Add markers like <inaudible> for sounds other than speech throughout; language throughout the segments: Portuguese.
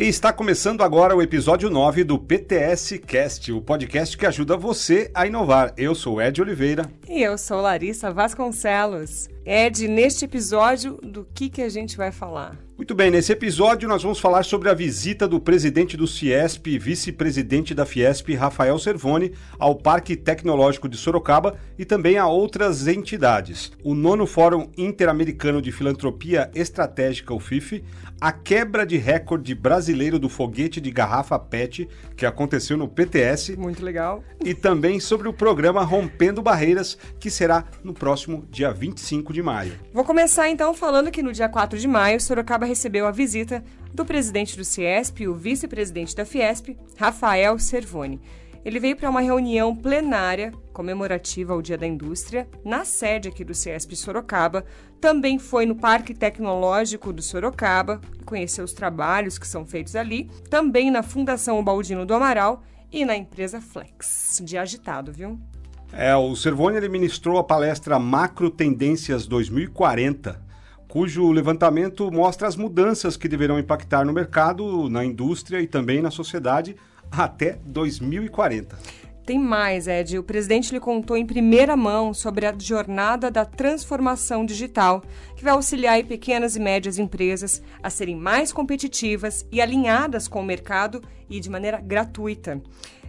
E está começando agora o episódio 9 do PTS Cast, o podcast que ajuda você a inovar. Eu sou Ed Oliveira. E eu sou Larissa Vasconcelos. Ed, neste episódio, do que, que a gente vai falar? Muito bem, nesse episódio nós vamos falar sobre a visita do presidente do Ciesp e vice-presidente da Fiesp, Rafael Servoni, ao Parque Tecnológico de Sorocaba e também a outras entidades. O nono Fórum Interamericano de Filantropia Estratégica, o FIF, a quebra de recorde brasileiro do foguete de garrafa PET, que aconteceu no PTS. Muito legal. E também sobre o programa Rompendo Barreiras, que será no próximo dia 25 de maio. Vou começar então falando que no dia 4 de maio, Sorocaba recebeu a visita do presidente do Ciesp e o vice-presidente da Fiesp, Rafael Servoni. Ele veio para uma reunião plenária comemorativa ao Dia da Indústria, na sede aqui do Ciesp Sorocaba. Também foi no Parque Tecnológico do Sorocaba, conheceu os trabalhos que são feitos ali. Também na Fundação Baldino do Amaral e na empresa Flex. Dia agitado, viu? É, o Servoni ele ministrou a palestra Macro Tendências 2040 cujo levantamento mostra as mudanças que deverão impactar no mercado, na indústria e também na sociedade até 2040. Tem mais, Ed. O presidente lhe contou em primeira mão sobre a jornada da transformação digital, que vai auxiliar pequenas e médias empresas a serem mais competitivas e alinhadas com o mercado e de maneira gratuita.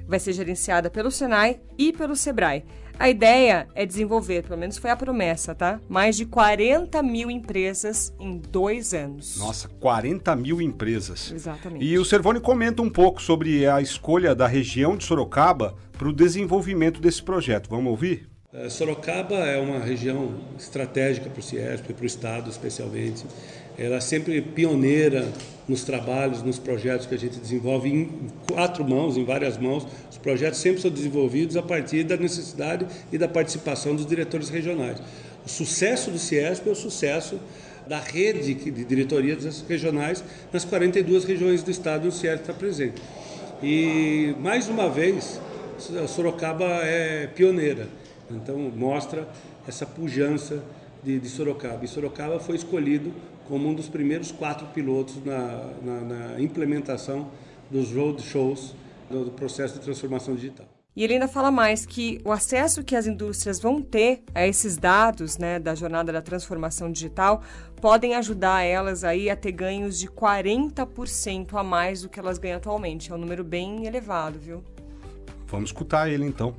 Vai ser gerenciada pelo Senai e pelo Sebrae a ideia é desenvolver, pelo menos foi a promessa, tá? Mais de 40 mil empresas em dois anos. Nossa, 40 mil empresas. Exatamente. E o Servone comenta um pouco sobre a escolha da região de Sorocaba para o desenvolvimento desse projeto. Vamos ouvir? É, Sorocaba é uma região estratégica para o Ciesp, para o Estado especialmente. Ela é sempre pioneira nos trabalhos, nos projetos que a gente desenvolve em quatro mãos, em várias mãos. Os projetos sempre são desenvolvidos a partir da necessidade e da participação dos diretores regionais. O sucesso do Ciesp é o sucesso da rede de diretorias regionais nas 42 regiões do estado onde o Ciesp está presente. E, mais uma vez, Sorocaba é pioneira. Então, mostra essa pujança de, de Sorocaba. E Sorocaba foi escolhido como um dos primeiros quatro pilotos na, na, na implementação dos roadshows do, do processo de transformação digital. E ele ainda fala mais que o acesso que as indústrias vão ter a esses dados né, da jornada da transformação digital podem ajudar elas aí a ter ganhos de 40% a mais do que elas ganham atualmente. É um número bem elevado, viu? Vamos escutar ele então.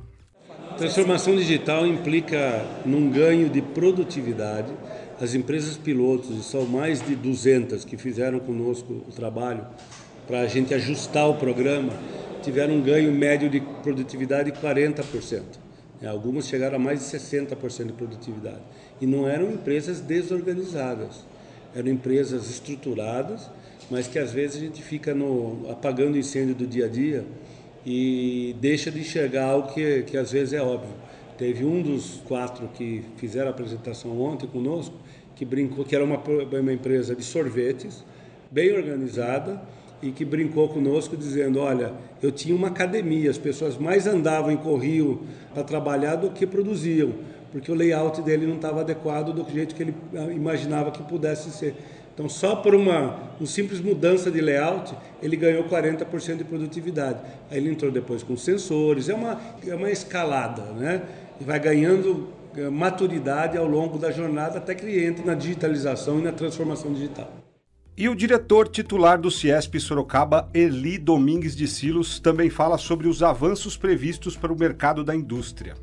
Transformação digital implica num ganho de produtividade, as empresas pilotos, são mais de 200 que fizeram conosco o trabalho para a gente ajustar o programa, tiveram um ganho médio de produtividade de 40%. É, algumas chegaram a mais de 60% de produtividade. E não eram empresas desorganizadas, eram empresas estruturadas, mas que às vezes a gente fica no, apagando o incêndio do dia a dia e deixa de enxergar algo que, que às vezes é óbvio. Teve um dos quatro que fizeram a apresentação ontem conosco, que brincou que era uma, uma empresa de sorvetes, bem organizada, e que brincou conosco dizendo, olha, eu tinha uma academia, as pessoas mais andavam e corriam para trabalhar do que produziam, porque o layout dele não estava adequado do jeito que ele ah, imaginava que pudesse ser. Então, só por uma, uma simples mudança de layout, ele ganhou 40% de produtividade. Aí ele entrou depois com sensores, é uma, é uma escalada, né? E vai ganhando eh, maturidade ao longo da jornada até que ele entre na digitalização e na transformação digital. E o diretor titular do Ciesp Sorocaba, Eli Domingues de Silos, também fala sobre os avanços previstos para o mercado da indústria.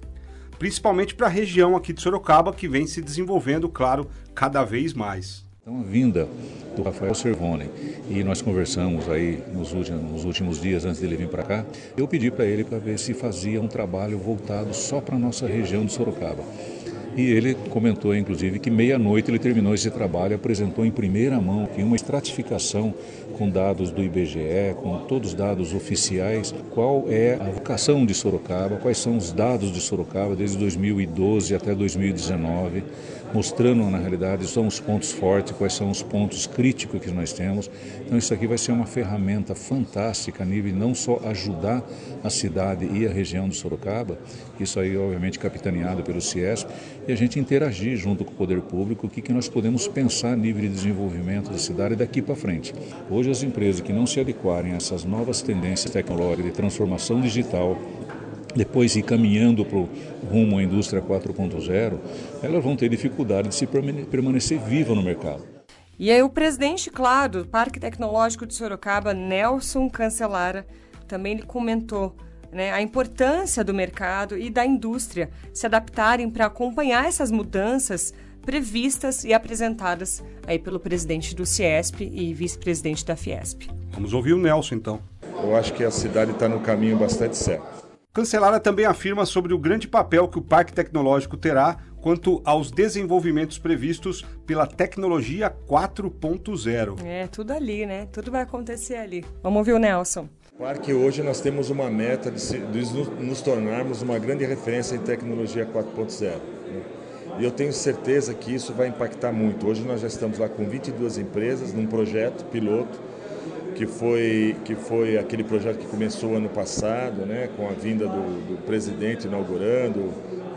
Principalmente para a região aqui de Sorocaba, que vem se desenvolvendo, claro, cada vez mais. Então, a vinda do Rafael Servone e nós conversamos aí nos últimos, nos últimos dias antes dele vir para cá, eu pedi para ele para ver se fazia um trabalho voltado só para a nossa região de Sorocaba. E ele comentou, inclusive, que meia-noite ele terminou esse trabalho, apresentou em primeira mão que uma estratificação com dados do IBGE, com todos os dados oficiais, qual é a vocação de Sorocaba, quais são os dados de Sorocaba desde 2012 até 2019 mostrando na realidade são os pontos fortes, quais são os pontos críticos que nós temos. Então isso aqui vai ser uma ferramenta fantástica a nível não só ajudar a cidade e a região de Sorocaba, isso aí obviamente capitaneado pelo CIESP, e a gente interagir junto com o poder público o que, que nós podemos pensar a nível de desenvolvimento da cidade daqui para frente. Hoje as empresas que não se adequarem a essas novas tendências tecnológicas de transformação digital, depois ir caminhando para o rumo à indústria 4.0, elas vão ter dificuldade de se permanecer viva no mercado. E aí o presidente, claro, do Parque Tecnológico de Sorocaba, Nelson Cancelara, também ele comentou né, a importância do mercado e da indústria se adaptarem para acompanhar essas mudanças previstas e apresentadas aí pelo presidente do Ciesp e vice-presidente da Fiesp. Vamos ouvir o Nelson então. Eu acho que a cidade está no caminho bastante certo. Cancelara também afirma sobre o grande papel que o Parque Tecnológico terá quanto aos desenvolvimentos previstos pela tecnologia 4.0. É, tudo ali, né? Tudo vai acontecer ali. Vamos ouvir o Nelson. O Parque hoje nós temos uma meta de, se, de nos tornarmos uma grande referência em tecnologia 4.0. Né? E eu tenho certeza que isso vai impactar muito. Hoje nós já estamos lá com 22 empresas num projeto piloto que foi, que foi aquele projeto que começou ano passado, né, com a vinda do, do presidente inaugurando,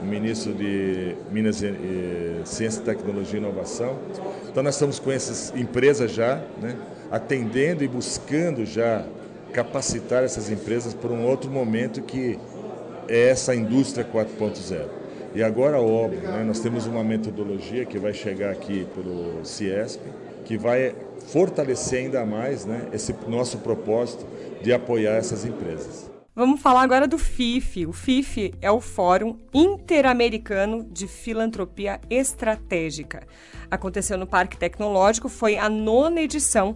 o ministro de Minas e, e, Ciência, Tecnologia e Inovação. Então nós estamos com essas empresas já, né, atendendo e buscando já capacitar essas empresas para um outro momento que é essa indústria 4.0. E agora, óbvio, né, nós temos uma metodologia que vai chegar aqui pelo CIESP, que vai fortalecer ainda mais né, esse nosso propósito de apoiar essas empresas. Vamos falar agora do FIF. O FIF é o Fórum Interamericano de Filantropia Estratégica. Aconteceu no Parque Tecnológico, foi a nona edição,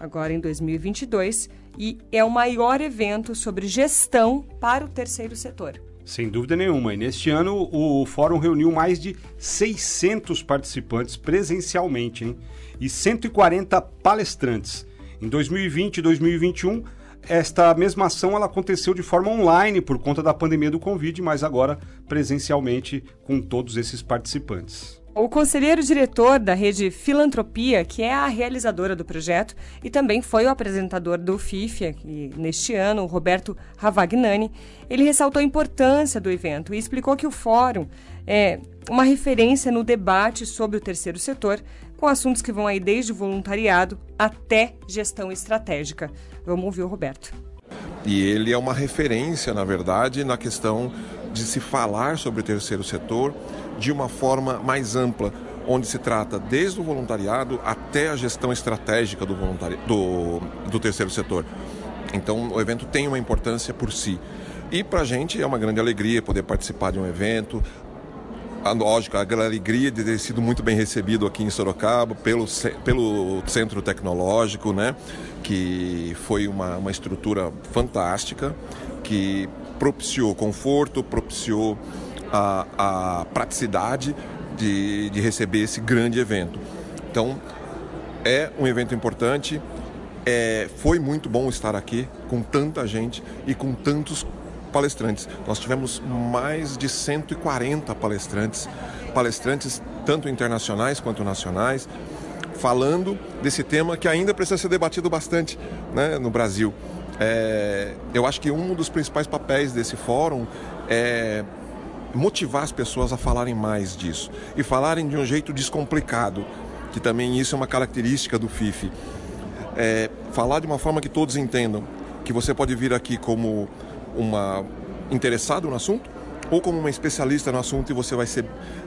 agora em 2022, e é o maior evento sobre gestão para o terceiro setor. Sem dúvida nenhuma. E neste ano o fórum reuniu mais de 600 participantes presencialmente hein? e 140 palestrantes. Em 2020 e 2021, esta mesma ação ela aconteceu de forma online por conta da pandemia do Covid, mas agora presencialmente com todos esses participantes. O conselheiro diretor da rede Filantropia, que é a realizadora do projeto, e também foi o apresentador do FIFIA, neste ano, Roberto Ravagnani, ele ressaltou a importância do evento e explicou que o fórum é uma referência no debate sobre o terceiro setor, com assuntos que vão aí desde voluntariado até gestão estratégica. Vamos ouvir o Roberto. E ele é uma referência, na verdade, na questão de se falar sobre o terceiro setor de uma forma mais ampla, onde se trata desde o voluntariado até a gestão estratégica do, voluntari... do, do terceiro setor. Então, o evento tem uma importância por si. E para a gente é uma grande alegria poder participar de um evento. A, lógico, a alegria de ter sido muito bem recebido aqui em Sorocaba pelo, pelo Centro Tecnológico, né? que foi uma, uma estrutura fantástica, que propiciou conforto, propiciou a, a praticidade de, de receber esse grande evento. Então, é um evento importante. É, foi muito bom estar aqui com tanta gente e com tantos palestrantes. Nós tivemos mais de 140 palestrantes, palestrantes tanto internacionais quanto nacionais, falando desse tema que ainda precisa ser debatido bastante né, no Brasil. É, eu acho que um dos principais papéis desse fórum é motivar as pessoas a falarem mais disso e falarem de um jeito descomplicado, que também isso é uma característica do FIFE. É, falar de uma forma que todos entendam, que você pode vir aqui como uma interessado no assunto ou como uma especialista no assunto e você vai, ser,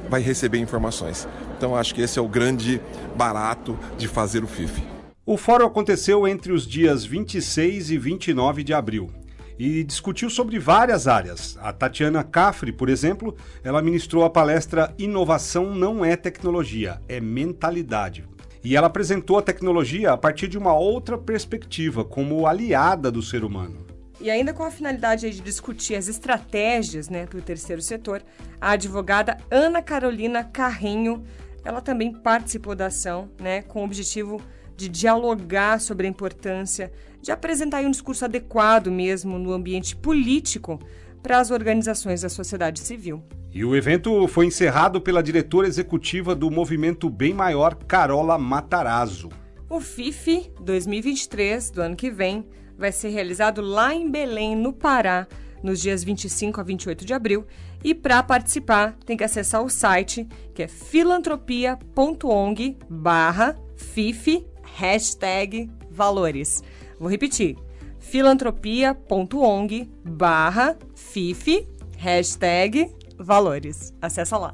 vai receber informações. Então acho que esse é o grande barato de fazer o FIFE. O fórum aconteceu entre os dias 26 e 29 de abril e discutiu sobre várias áreas. A Tatiana Cafre, por exemplo, ela ministrou a palestra Inovação não é tecnologia, é mentalidade. E ela apresentou a tecnologia a partir de uma outra perspectiva, como aliada do ser humano. E ainda com a finalidade de discutir as estratégias né, para o terceiro setor, a advogada Ana Carolina Carrinho, ela também participou da ação, né, com o objetivo dialogar sobre a importância de apresentar um discurso adequado mesmo no ambiente político para as organizações da sociedade civil. E o evento foi encerrado pela diretora executiva do Movimento Bem Maior, Carola Matarazzo. O FIFI 2023 do ano que vem vai ser realizado lá em Belém, no Pará, nos dias 25 a 28 de abril. E para participar, tem que acessar o site que é filantropia.ong barra FIFI hashtag valores. Vou repetir, filantropia.ong barra FIFI hashtag valores. Acessa lá.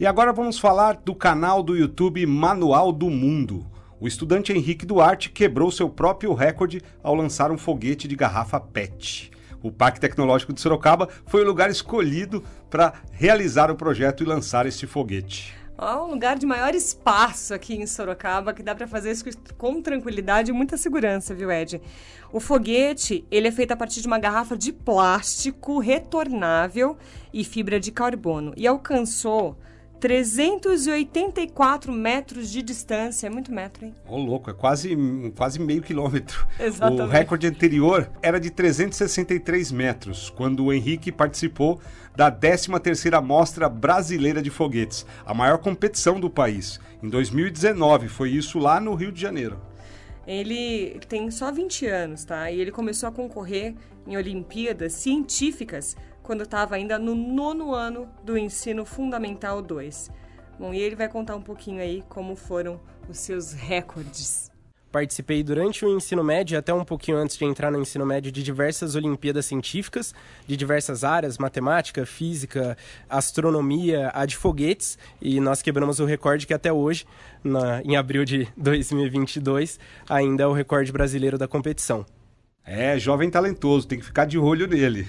E agora vamos falar do canal do YouTube Manual do Mundo. O estudante Henrique Duarte quebrou seu próprio recorde ao lançar um foguete de garrafa PET. O Parque Tecnológico de Sorocaba foi o lugar escolhido para realizar o projeto e lançar este foguete. Ó, um lugar de maior espaço aqui em Sorocaba, que dá para fazer isso com tranquilidade e muita segurança, viu, Ed? O foguete, ele é feito a partir de uma garrafa de plástico retornável e fibra de carbono e alcançou 384 metros de distância. É muito metro, hein? Ô, oh, louco, é quase, quase meio quilômetro. <laughs> Exatamente. O recorde anterior era de 363 metros, quando o Henrique participou da 13ª Mostra Brasileira de Foguetes, a maior competição do país. Em 2019, foi isso lá no Rio de Janeiro. Ele tem só 20 anos, tá? E ele começou a concorrer em Olimpíadas científicas quando estava ainda no nono ano do ensino fundamental 2. Bom, e ele vai contar um pouquinho aí como foram os seus recordes. Participei durante o ensino médio, até um pouquinho antes de entrar no ensino médio, de diversas Olimpíadas científicas, de diversas áreas, matemática, física, astronomia, a de foguetes, e nós quebramos o recorde que até hoje, na, em abril de <laughs> 2022, ainda é o recorde brasileiro da competição. É, jovem talentoso, tem que ficar de olho nele.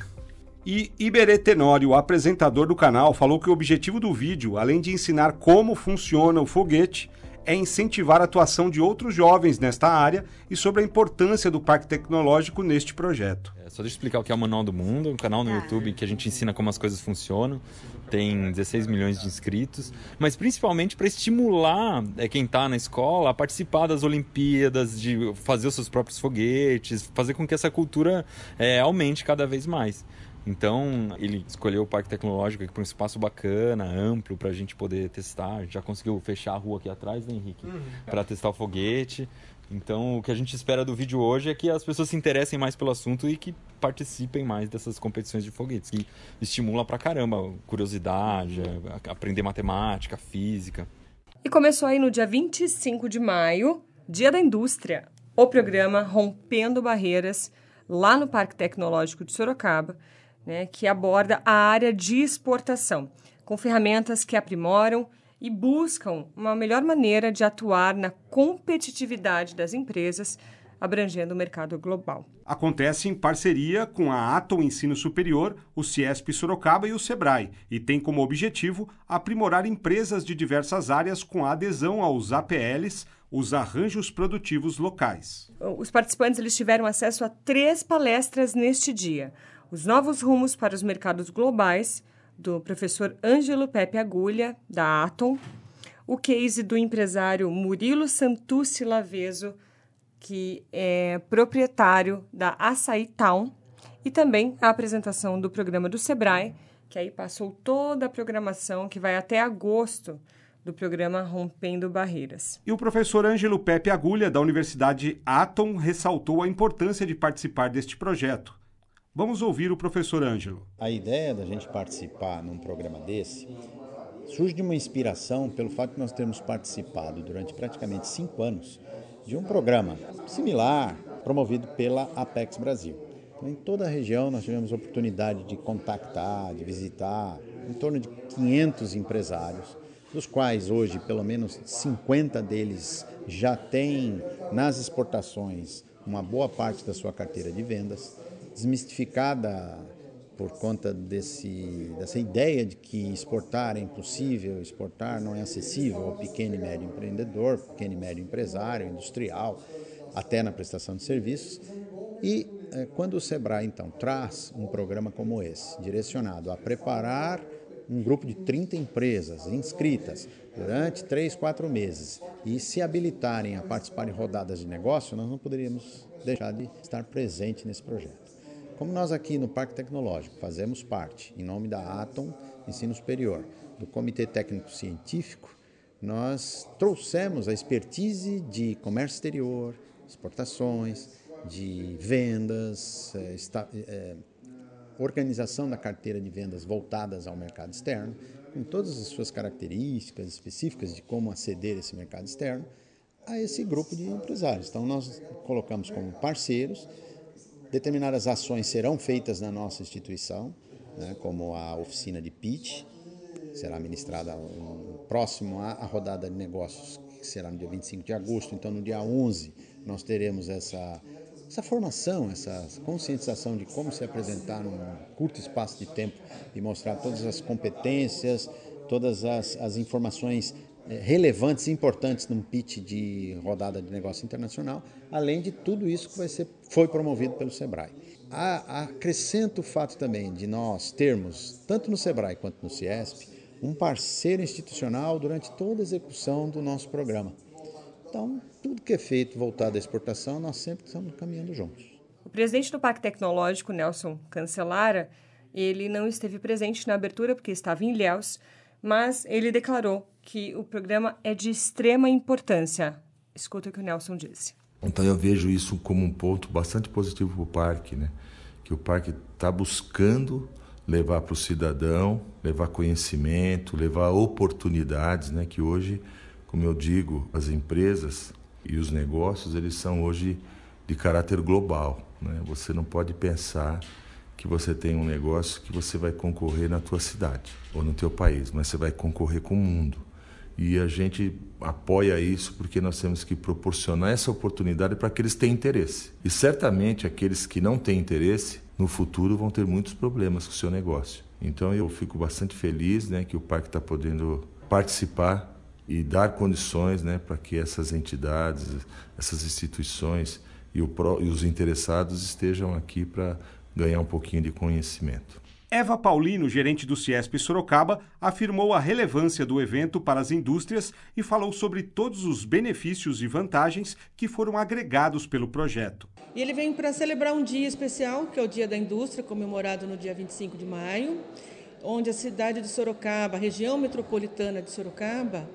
E Iberê Tenório, apresentador do canal, falou que o objetivo do vídeo, além de ensinar como funciona o foguete, é incentivar a atuação de outros jovens nesta área e sobre a importância do Parque Tecnológico neste projeto. É, só deixa eu explicar o que é o Manual do Mundo, um canal no YouTube que a gente ensina como as coisas funcionam. Tem 16 milhões de inscritos, mas principalmente para estimular é, quem está na escola a participar das Olimpíadas, de fazer os seus próprios foguetes, fazer com que essa cultura é, aumente cada vez mais. Então, ele escolheu o Parque Tecnológico para um espaço bacana, amplo, para a gente poder testar. A gente já conseguiu fechar a rua aqui atrás, né, Henrique? Uhum. Para testar o foguete. Então, o que a gente espera do vídeo hoje é que as pessoas se interessem mais pelo assunto e que participem mais dessas competições de foguetes, que estimula pra caramba curiosidade, aprender matemática, física. E começou aí no dia 25 de maio, Dia da Indústria, o programa Rompendo Barreiras, lá no Parque Tecnológico de Sorocaba né, que aborda a área de exportação, com ferramentas que aprimoram e buscam uma melhor maneira de atuar na competitividade das empresas, abrangendo o mercado global. Acontece em parceria com a Atom Ensino Superior, o Ciesp Sorocaba e o Sebrae, e tem como objetivo aprimorar empresas de diversas áreas com adesão aos APLs, os arranjos produtivos locais. Os participantes eles tiveram acesso a três palestras neste dia. Os Novos Rumos para os Mercados Globais, do professor Ângelo Pepe Agulha, da Atom, o case do empresário Murilo Santucci Laveso, que é proprietário da Açaí Town, e também a apresentação do programa do Sebrae, que aí passou toda a programação que vai até agosto do programa Rompendo Barreiras. E o professor Ângelo Pepe Agulha, da Universidade Atom, ressaltou a importância de participar deste projeto Vamos ouvir o professor Ângelo. A ideia da gente participar num programa desse surge de uma inspiração pelo fato de nós termos participado durante praticamente cinco anos de um programa similar promovido pela Apex Brasil. Então, em toda a região nós tivemos oportunidade de contactar, de visitar em torno de 500 empresários, dos quais hoje pelo menos 50 deles já têm nas exportações uma boa parte da sua carteira de vendas desmistificada por conta desse, dessa ideia de que exportar é impossível, exportar não é acessível ao pequeno e médio empreendedor, pequeno e médio empresário, industrial, até na prestação de serviços. E eh, quando o Sebrae, então, traz um programa como esse, direcionado a preparar um grupo de 30 empresas inscritas durante 3, 4 meses e se habilitarem a participar em rodadas de negócio, nós não poderíamos deixar de estar presente nesse projeto. Como nós aqui no Parque Tecnológico fazemos parte, em nome da Atom Ensino Superior, do Comitê Técnico Científico, nós trouxemos a expertise de comércio exterior, exportações, de vendas, é, é, organização da carteira de vendas voltadas ao mercado externo, com todas as suas características específicas de como aceder esse mercado externo, a esse grupo de empresários. Então, nós colocamos como parceiros, determinadas ações serão feitas na nossa instituição, né, como a oficina de pitch, será ministrada próximo à, à rodada de negócios, que será no dia 25 de agosto. Então, no dia 11, nós teremos essa, essa formação, essa conscientização de como se apresentar num curto espaço de tempo e mostrar todas as competências, todas as, as informações relevantes e importantes num pitch de rodada de negócio internacional, além de tudo isso que vai ser, foi promovido pelo Sebrae. acrescento o fato também de nós termos, tanto no Sebrae quanto no Ciesp, um parceiro institucional durante toda a execução do nosso programa. Então, tudo que é feito voltado à exportação, nós sempre estamos caminhando juntos. O presidente do Parque Tecnológico, Nelson Cancelara, ele não esteve presente na abertura porque estava em Ilhéus, mas ele declarou que o programa é de extrema importância. Escuta o que o Nelson disse. Então eu vejo isso como um ponto bastante positivo para o parque, né? Que o parque está buscando levar para o cidadão, levar conhecimento, levar oportunidades, né? Que hoje, como eu digo, as empresas e os negócios eles são hoje de caráter global, né? Você não pode pensar que você tem um negócio que você vai concorrer na tua cidade ou no teu país, mas você vai concorrer com o mundo. E a gente apoia isso porque nós temos que proporcionar essa oportunidade para aqueles que têm interesse. E certamente aqueles que não têm interesse no futuro vão ter muitos problemas com o seu negócio. Então eu fico bastante feliz né, que o parque está podendo participar e dar condições né, para que essas entidades, essas instituições e, o, e os interessados estejam aqui para ganhar um pouquinho de conhecimento. Eva Paulino, gerente do Ciesp Sorocaba, afirmou a relevância do evento para as indústrias e falou sobre todos os benefícios e vantagens que foram agregados pelo projeto. E ele vem para celebrar um dia especial, que é o Dia da Indústria, comemorado no dia 25 de maio, onde a cidade de Sorocaba, a região metropolitana de Sorocaba,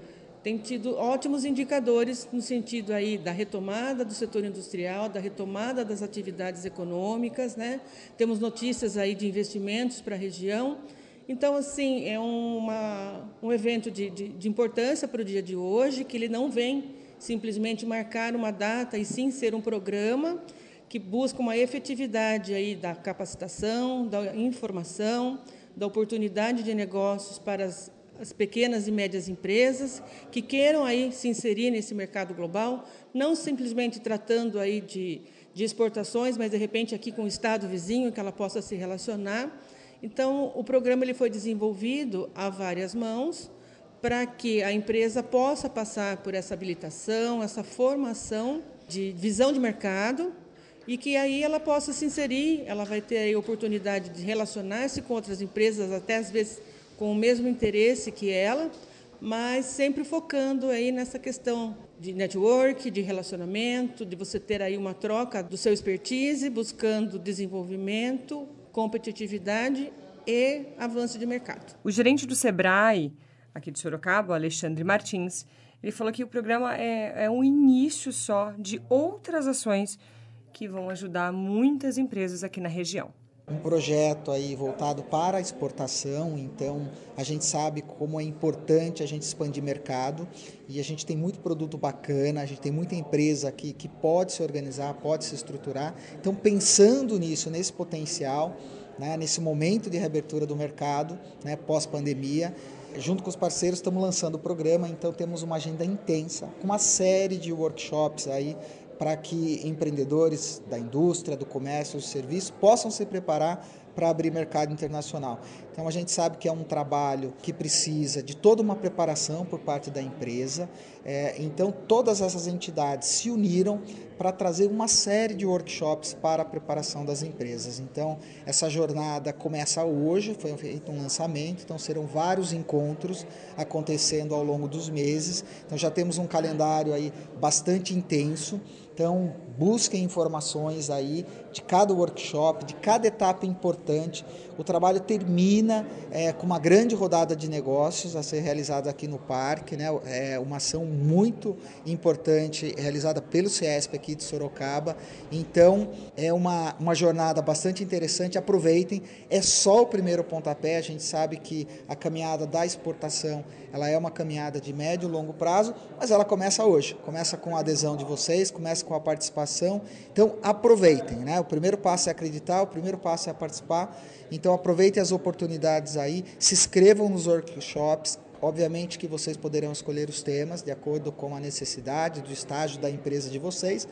tem tido ótimos indicadores no sentido aí da retomada do setor industrial, da retomada das atividades econômicas, né? Temos notícias aí de investimentos para a região. Então, assim, é uma, um evento de, de, de importância para o dia de hoje, que ele não vem simplesmente marcar uma data, e sim ser um programa que busca uma efetividade aí da capacitação, da informação, da oportunidade de negócios para as as pequenas e médias empresas que queiram aí se inserir nesse mercado global, não simplesmente tratando aí de, de exportações, mas de repente aqui com o estado vizinho que ela possa se relacionar. Então, o programa ele foi desenvolvido a várias mãos para que a empresa possa passar por essa habilitação, essa formação de visão de mercado e que aí ela possa se inserir, ela vai ter a oportunidade de relacionar-se com outras empresas, até às vezes com o mesmo interesse que ela, mas sempre focando aí nessa questão de network, de relacionamento, de você ter aí uma troca do seu expertise, buscando desenvolvimento, competitividade e avanço de mercado. O gerente do Sebrae, aqui de Sorocaba, Alexandre Martins, ele falou que o programa é, é um início só de outras ações que vão ajudar muitas empresas aqui na região um projeto aí voltado para a exportação, então a gente sabe como é importante a gente expandir mercado e a gente tem muito produto bacana, a gente tem muita empresa aqui que pode se organizar, pode se estruturar. Então, pensando nisso, nesse potencial, né, nesse momento de reabertura do mercado, né, pós-pandemia, junto com os parceiros estamos lançando o programa, então temos uma agenda intensa, com uma série de workshops aí para que empreendedores da indústria, do comércio, do serviço possam se preparar para abrir mercado internacional. Então a gente sabe que é um trabalho que precisa de toda uma preparação por parte da empresa. É, então todas essas entidades se uniram para trazer uma série de workshops para a preparação das empresas. Então essa jornada começa hoje, foi feito um lançamento, então serão vários encontros acontecendo ao longo dos meses. Então já temos um calendário aí bastante intenso. Então, busquem informações aí de cada workshop, de cada etapa importante. O trabalho termina é, com uma grande rodada de negócios a ser realizada aqui no parque, né? É uma ação muito importante realizada pelo CESP aqui de Sorocaba. Então, é uma, uma jornada bastante interessante. Aproveitem. É só o primeiro pontapé. A gente sabe que a caminhada da exportação ela é uma caminhada de médio e longo prazo, mas ela começa hoje. Começa com a adesão de vocês, começa com a participação. Então, aproveitem. Né? O primeiro passo é acreditar, o primeiro passo é participar. Então, aproveitem as oportunidades aí, se inscrevam nos workshops, Obviamente que vocês poderão escolher os temas de acordo com a necessidade do estágio da empresa de vocês,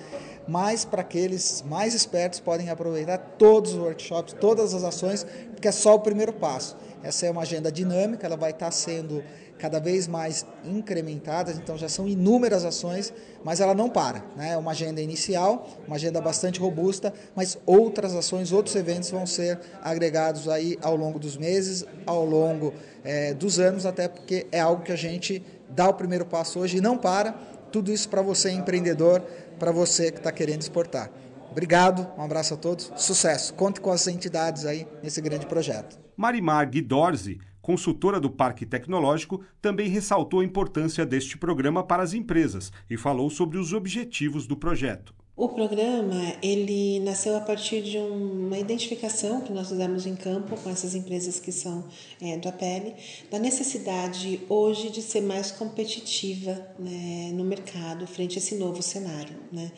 mas para aqueles mais espertos podem aproveitar todos os workshops, todas as ações, porque é só o primeiro passo. Essa é uma agenda dinâmica, ela vai estar sendo cada vez mais incrementadas, então já são inúmeras ações, mas ela não para. Né? É uma agenda inicial, uma agenda bastante robusta, mas outras ações, outros eventos vão ser agregados aí ao longo dos meses, ao longo é, dos anos, até porque é algo que a gente dá o primeiro passo hoje e não para. Tudo isso para você, empreendedor, para você que está querendo exportar. Obrigado, um abraço a todos, sucesso. Conte com as entidades aí nesse grande projeto. Marimar Guidorzi consultora do Parque Tecnológico, também ressaltou a importância deste programa para as empresas e falou sobre os objetivos do projeto. O programa ele nasceu a partir de uma identificação que nós fizemos em campo com essas empresas que são é, do APL, da necessidade hoje de ser mais competitiva né, no mercado frente a esse novo cenário. Né?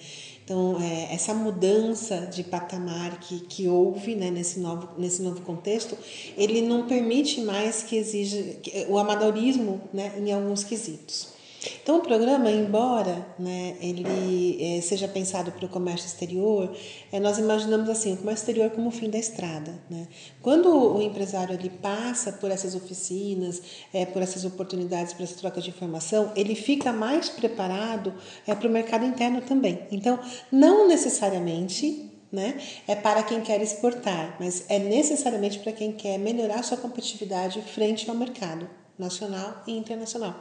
Então, é, essa mudança de patamar que, que houve né, nesse, novo, nesse novo contexto, ele não permite mais que exija o amadorismo né, em alguns quesitos. Então, o programa, embora né, ele é, seja pensado para o comércio exterior, é, nós imaginamos assim o comércio exterior como o fim da estrada. Né? Quando o empresário ele passa por essas oficinas, é, por essas oportunidades para essa troca de informação, ele fica mais preparado é, para o mercado interno também. Então, não necessariamente né? É para quem quer exportar, mas é necessariamente para quem quer melhorar sua competitividade frente ao mercado nacional e internacional.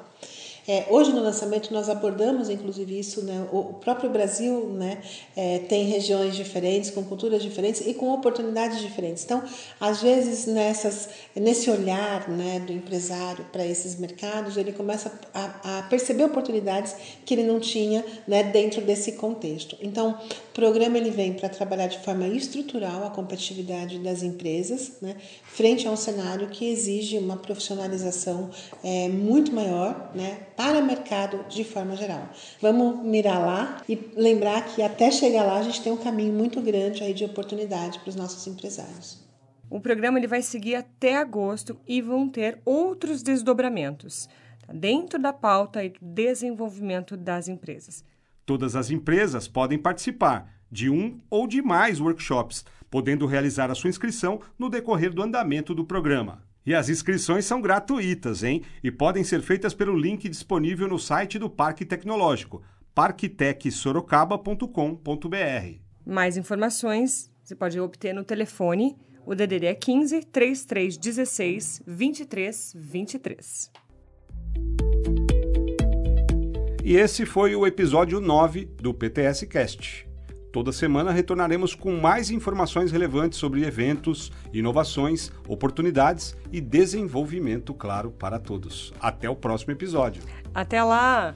É, hoje no lançamento nós abordamos inclusive isso, né? o próprio Brasil né, é, tem regiões diferentes, com culturas diferentes e com oportunidades diferentes. Então, às vezes, nessas, nesse olhar né, do empresário para esses mercados, ele começa a, a, perceber oportunidades que ele não tinha né, dentro desse contexto. Então, o programa ele vem para trabalhar de forma estrutural a competitividade das empresas, né, frente a um cenário que exige uma profissionalização é, muito maior, né, para o mercado de forma geral. Vamos mirar lá e lembrar que até chegar lá a gente tem um caminho muito grande aí de oportunidade para os nossos empresários. O programa ele vai seguir até agosto e vão ter outros desdobramentos tá? dentro da pauta e do desenvolvimento das empresas. Todas as empresas podem participar de um ou de mais workshops, podendo realizar a sua inscrição no decorrer do andamento do programa. E as inscrições são gratuitas, hein? E podem ser feitas pelo link disponível no site do Parque Tecnológico, parktecsorocaba.com.br. Mais informações você pode obter no telefone, o DDD é 15 3316 2323. E esse foi o episódio 9 do PTS Cast. Toda semana retornaremos com mais informações relevantes sobre eventos, inovações, oportunidades e desenvolvimento, claro, para todos. Até o próximo episódio. Até lá!